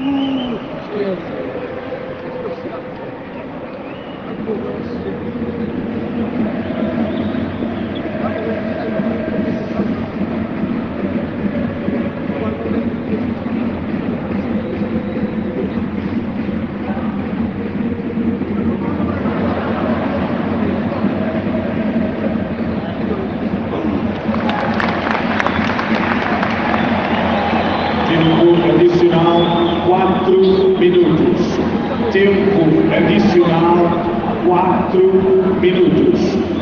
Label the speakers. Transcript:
Speaker 1: Thank you. Adicional 4 minutos. Tempo adicional 4 minutos.